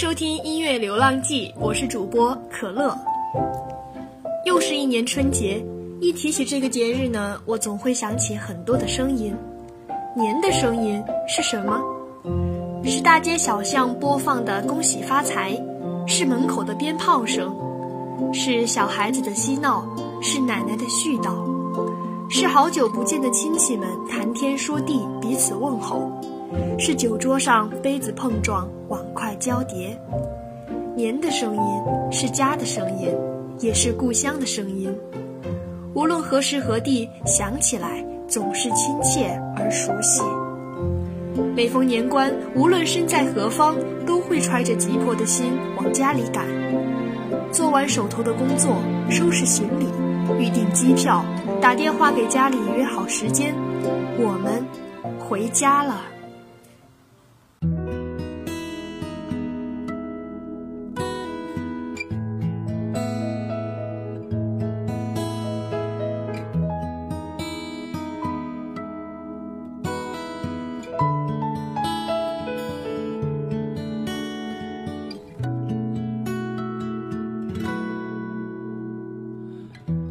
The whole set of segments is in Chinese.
收听音乐流浪记，我是主播可乐。又是一年春节，一提起这个节日呢，我总会想起很多的声音。年的声音是什么？是大街小巷播放的“恭喜发财”，是门口的鞭炮声，是小孩子的嬉闹，是奶奶的絮叨，是好久不见的亲戚们谈天说地，彼此问候。是酒桌上杯子碰撞，碗筷交叠。年的声音是家的声音，也是故乡的声音。无论何时何地，想起来总是亲切而熟悉。每逢年关，无论身在何方，都会揣着急迫的心往家里赶。做完手头的工作，收拾行李，预订机票，打电话给家里约好时间，我们回家了。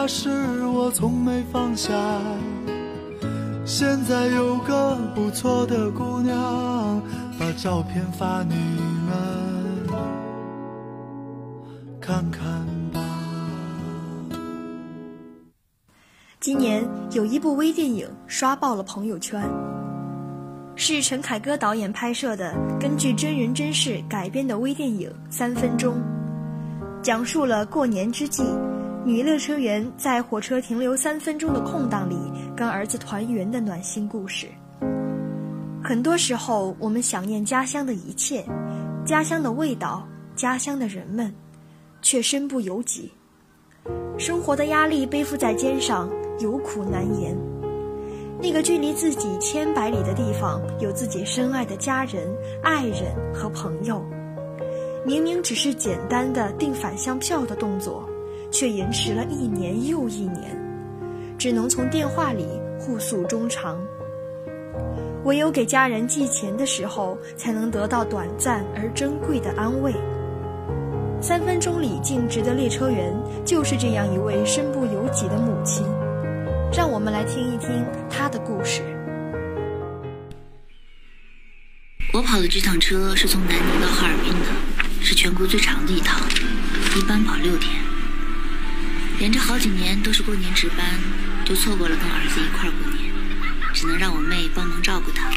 婚姻大事我从没放下，现在有个不错的姑娘，把照片发你们看看吧。今年有一部微电影刷爆了朋友圈，是陈凯歌导演拍摄的，根据真人真事改编的微电影《三分钟》，讲述了过年之际。女列车员在火车停留三分钟的空档里跟儿子团圆的暖心故事。很多时候，我们想念家乡的一切，家乡的味道，家乡的人们，却身不由己。生活的压力背负在肩上，有苦难言。那个距离自己千百里的地方，有自己深爱的家人、爱人和朋友。明明只是简单的订返乡票的动作。却延迟了一年又一年，只能从电话里互诉衷肠。唯有给家人寄钱的时候，才能得到短暂而珍贵的安慰。三分钟里尽职的列车员，就是这样一位身不由己的母亲。让我们来听一听她的故事。我跑的这趟车是从南宁到哈尔滨的，是全国最长的一趟，一般跑六天。连着好几年都是过年值班，就错过了跟儿子一块过年。只能让我妹帮忙照顾他。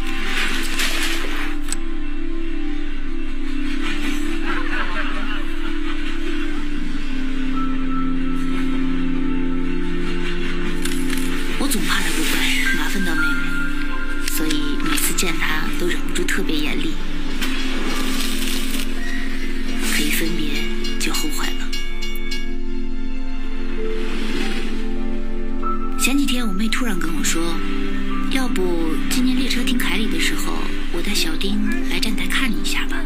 我总怕他不乖，麻烦到妹妹，所以每次见他都忍不住特别严厉。说，要不今年列车停凯里的时候，我带小丁来站台看你一下吧。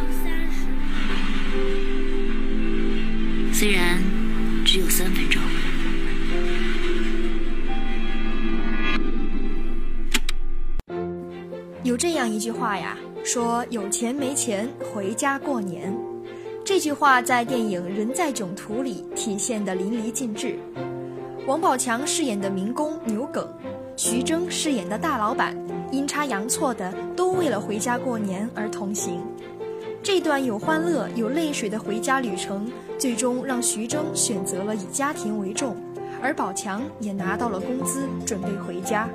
虽然只有三分钟。有这样一句话呀，说有钱没钱回家过年。这句话在电影《人在囧途》里体现得淋漓尽致。王宝强饰演的民工牛耿，徐峥饰演的大老板，阴差阳错的都为了回家过年而同行。这段有欢乐有泪水的回家旅程，最终让徐峥选择了以家庭为重，而宝强也拿到了工资，准备回家。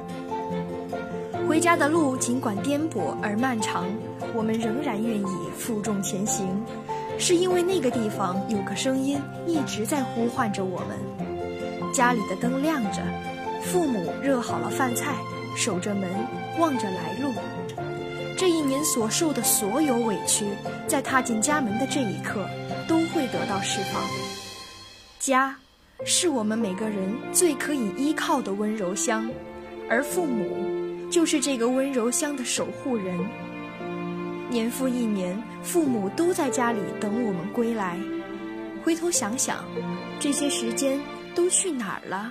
回家的路尽管颠簸而漫长，我们仍然愿意负重前行，是因为那个地方有个声音一直在呼唤着我们。家里的灯亮着，父母热好了饭菜，守着门，望着来路。这一年所受的所有委屈，在踏进家门的这一刻，都会得到释放。家，是我们每个人最可以依靠的温柔乡，而父母，就是这个温柔乡的守护人。年复一年，父母都在家里等我们归来。回头想想，这些时间。都去哪儿了？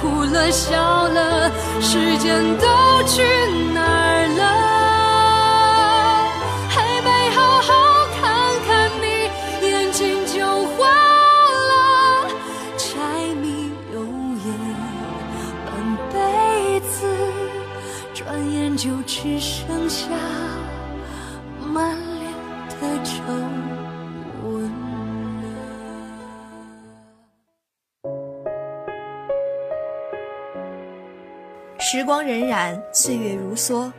哭了笑了，时间都去时光荏苒，岁月如梭，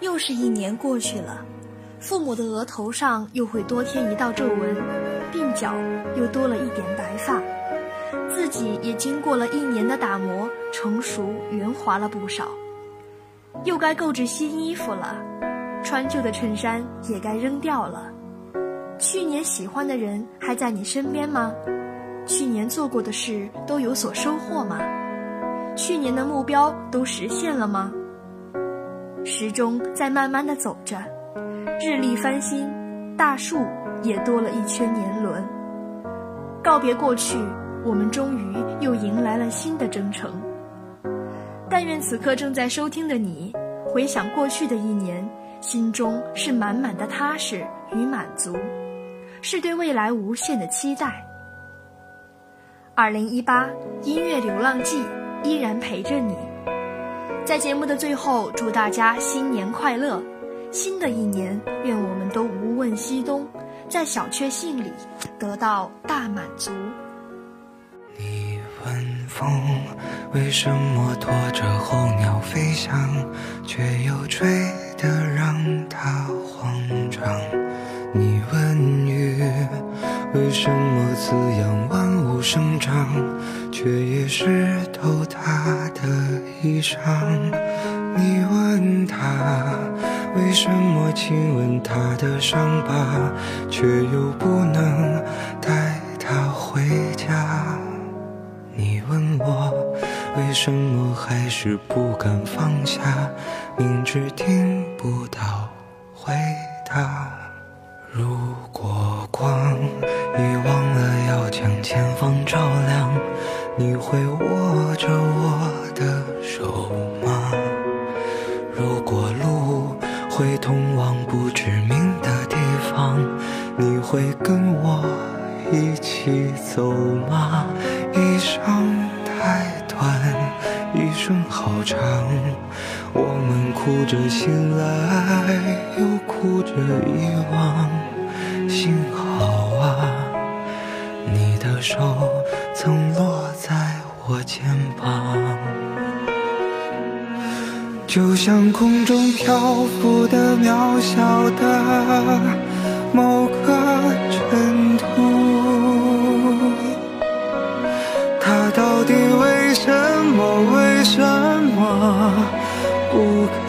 又是一年过去了。父母的额头上又会多添一道皱纹，鬓角又多了一点白发，自己也经过了一年的打磨，成熟圆滑了不少。又该购置新衣服了，穿旧的衬衫也该扔掉了。去年喜欢的人还在你身边吗？去年做过的事都有所收获吗？去年的目标都实现了吗？时钟在慢慢的走着，日历翻新，大树也多了一圈年轮。告别过去，我们终于又迎来了新的征程。但愿此刻正在收听的你，回想过去的一年，心中是满满的踏实与满足，是对未来无限的期待。二零一八音乐流浪记。依然陪着你，在节目的最后，祝大家新年快乐！新的一年，愿我们都无问西东，在小确幸里得到大满足。你问风为什么拖着候鸟飞翔，却又吹得让它慌张？你问雨为什么滋养万物生长，却也湿透他的衣裳？你问他为什么亲吻他的伤疤，却又不能带他回家？你问我为什么还是不敢放下，明知听不到回答。如果光已忘了要将前方照亮，你会握着我的手吗？如果路会通往不知名的地方，你会跟我一起走吗？一生太短，一生好长，我们哭着醒来，又哭着遗忘。幸好啊，你的手曾落就像空中漂浮的渺小的某个尘土，它到底为什么为什么不肯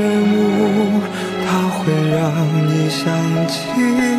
想起。